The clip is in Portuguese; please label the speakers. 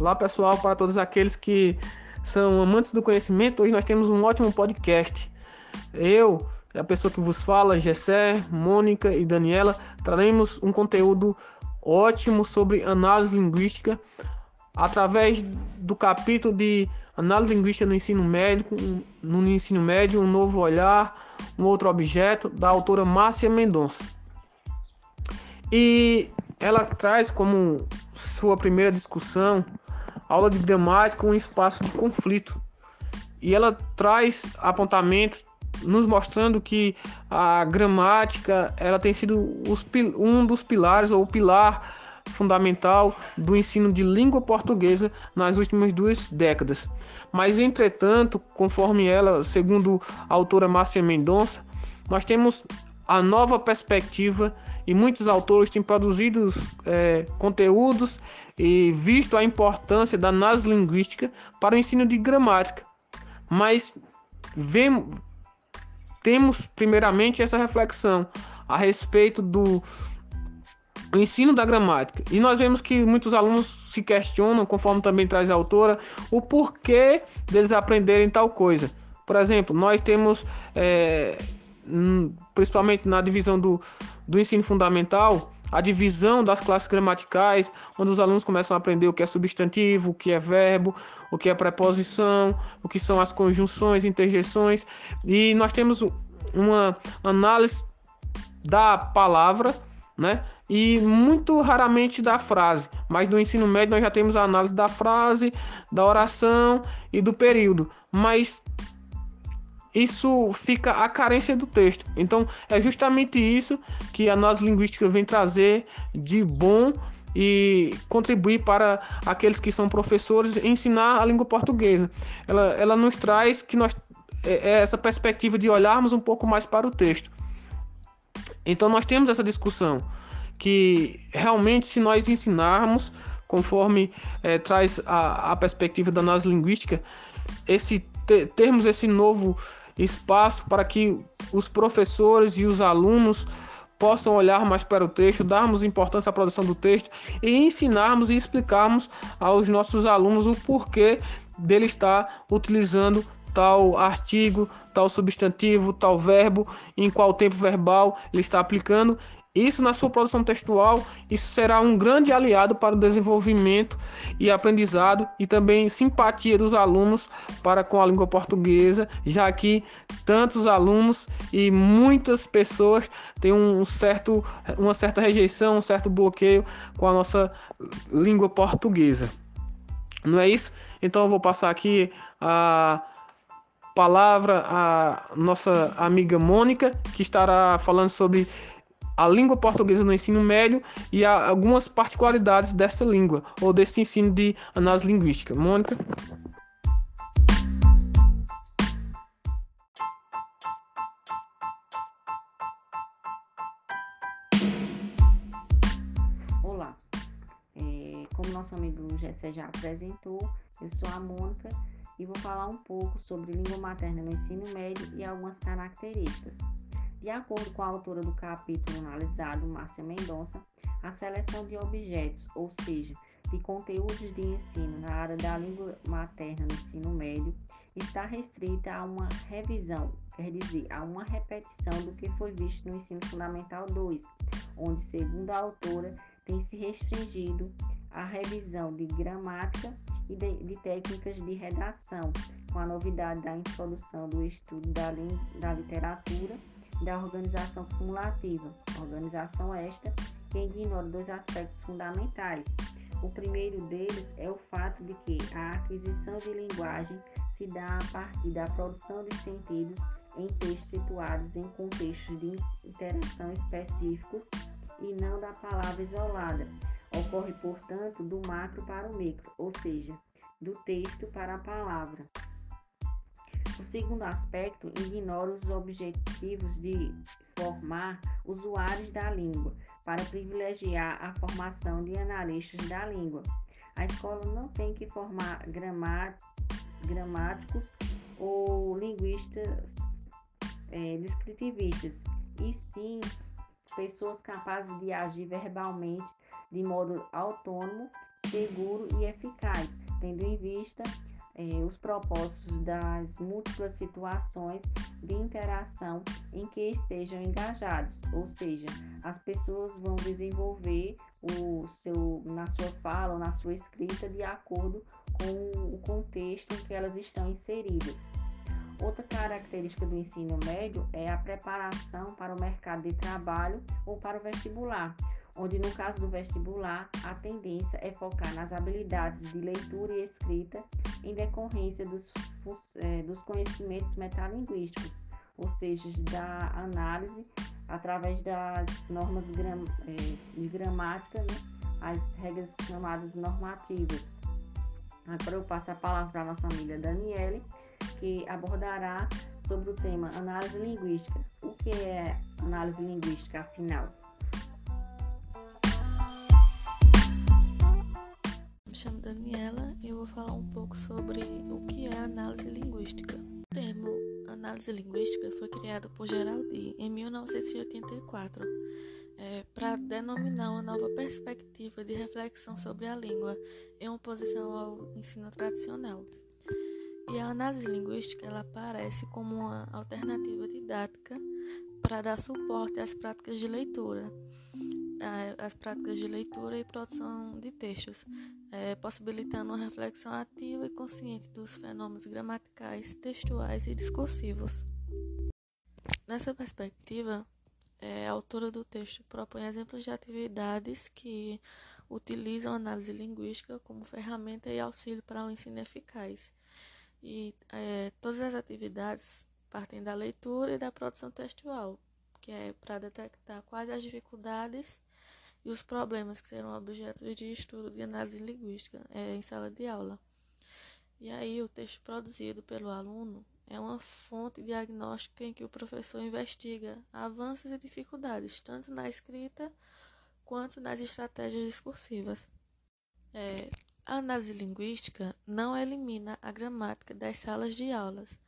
Speaker 1: Olá pessoal, para todos aqueles que são amantes do conhecimento, hoje nós temos um ótimo podcast. Eu, a pessoa que vos fala, Gessé, Mônica e Daniela, traremos um conteúdo ótimo sobre análise linguística através do capítulo de análise linguística no ensino médio, no ensino médio, um novo olhar, um outro objeto, da autora Márcia Mendonça. E ela traz como sua primeira discussão aula de gramática um espaço de conflito. E ela traz apontamentos nos mostrando que a gramática ela tem sido os, um dos pilares ou pilar fundamental do ensino de língua portuguesa nas últimas duas décadas. Mas, entretanto, conforme ela, segundo a autora Márcia Mendonça, nós temos a nova perspectiva e muitos autores têm produzido é, conteúdos e visto a importância da análise linguística para o ensino de gramática. Mas vemos, temos primeiramente essa reflexão a respeito do ensino da gramática. E nós vemos que muitos alunos se questionam, conforme também traz a autora, o porquê deles aprenderem tal coisa. Por exemplo, nós temos é, principalmente na divisão do, do ensino fundamental, a divisão das classes gramaticais, onde os alunos começam a aprender o que é substantivo, o que é verbo, o que é preposição, o que são as conjunções, interjeições, e nós temos uma análise da palavra, né? E muito raramente da frase, mas no ensino médio nós já temos a análise da frase, da oração e do período. Mas isso fica a carência do texto. Então, é justamente isso que a análise linguística vem trazer de bom e contribuir para aqueles que são professores ensinar a língua portuguesa. Ela, ela nos traz que nós é, é essa perspectiva de olharmos um pouco mais para o texto. Então, nós temos essa discussão que realmente, se nós ensinarmos conforme é, traz a, a perspectiva da análise linguística, esse termos esse novo espaço para que os professores e os alunos possam olhar mais para o texto, darmos importância à produção do texto e ensinarmos e explicarmos aos nossos alunos o porquê dele estar utilizando tal artigo, tal substantivo, tal verbo, em qual tempo verbal ele está aplicando isso na sua produção textual, isso será um grande aliado para o desenvolvimento e aprendizado e também simpatia dos alunos para com a língua portuguesa, já que tantos alunos e muitas pessoas têm um certo, uma certa rejeição, um certo bloqueio com a nossa língua portuguesa. Não é isso? Então eu vou passar aqui a palavra à nossa amiga Mônica, que estará falando sobre a língua portuguesa no ensino médio e algumas particularidades dessa língua ou desse ensino de análise linguística. Mônica?
Speaker 2: Olá, é, como nosso amigo Jessé já apresentou, eu sou a Mônica e vou falar um pouco sobre língua materna no ensino médio e algumas características. De acordo com a autora do capítulo analisado, Márcia Mendonça, a seleção de objetos, ou seja, de conteúdos de ensino na área da língua materna no ensino médio, está restrita a uma revisão, quer dizer, a uma repetição do que foi visto no ensino fundamental 2, onde, segundo a autora, tem se restringido a revisão de gramática e de, de técnicas de redação, com a novidade da introdução do estudo da, da literatura da organização cumulativa, organização esta que ignora dois aspectos fundamentais. O primeiro deles é o fato de que a aquisição de linguagem se dá a partir da produção de sentidos em textos situados em contextos de interação específicos e não da palavra isolada. Ocorre, portanto, do macro para o micro, ou seja, do texto para a palavra. Segundo aspecto ignora os objetivos de formar usuários da língua para privilegiar a formação de analistas da língua. A escola não tem que formar gramáticos ou linguistas é, descritivistas, e sim pessoas capazes de agir verbalmente de modo autônomo, seguro e eficaz, tendo em vista eh, os propósitos das múltiplas situações de interação em que estejam engajados, ou seja, as pessoas vão desenvolver o seu, na sua fala na sua escrita de acordo com o contexto em que elas estão inseridas. Outra característica do ensino médio é a preparação para o mercado de trabalho ou para o vestibular, onde no caso do vestibular a tendência é focar nas habilidades de leitura e escrita em decorrência dos, é, dos conhecimentos metalinguísticos, ou seja, da análise através das normas é, de gramática, né, as regras chamadas normativas. Agora eu passo a palavra para a nossa amiga Daniele, que abordará sobre o tema análise linguística. O que é análise linguística, afinal?
Speaker 3: Chamo Daniela e eu vou falar um pouco sobre o que é análise linguística. O termo análise linguística foi criado por Geraldi em 1984 é, para denominar uma nova perspectiva de reflexão sobre a língua em oposição ao ensino tradicional. E a análise linguística ela aparece como uma alternativa didática para dar suporte às práticas de leitura, às práticas de leitura e produção de textos, é, possibilitando uma reflexão ativa e consciente dos fenômenos gramaticais, textuais e discursivos. Nessa perspectiva, é, a autora do texto propõe exemplos de atividades que utilizam a análise linguística como ferramenta e auxílio para um ensino eficaz e é, todas as atividades partem da leitura e da produção textual, que é para detectar quais as dificuldades e os problemas que serão objeto de estudo de análise linguística é, em sala de aula. E aí, o texto produzido pelo aluno é uma fonte diagnóstica em que o professor investiga avanços e dificuldades, tanto na escrita quanto nas estratégias discursivas. É, a análise linguística não elimina a gramática das salas de aulas,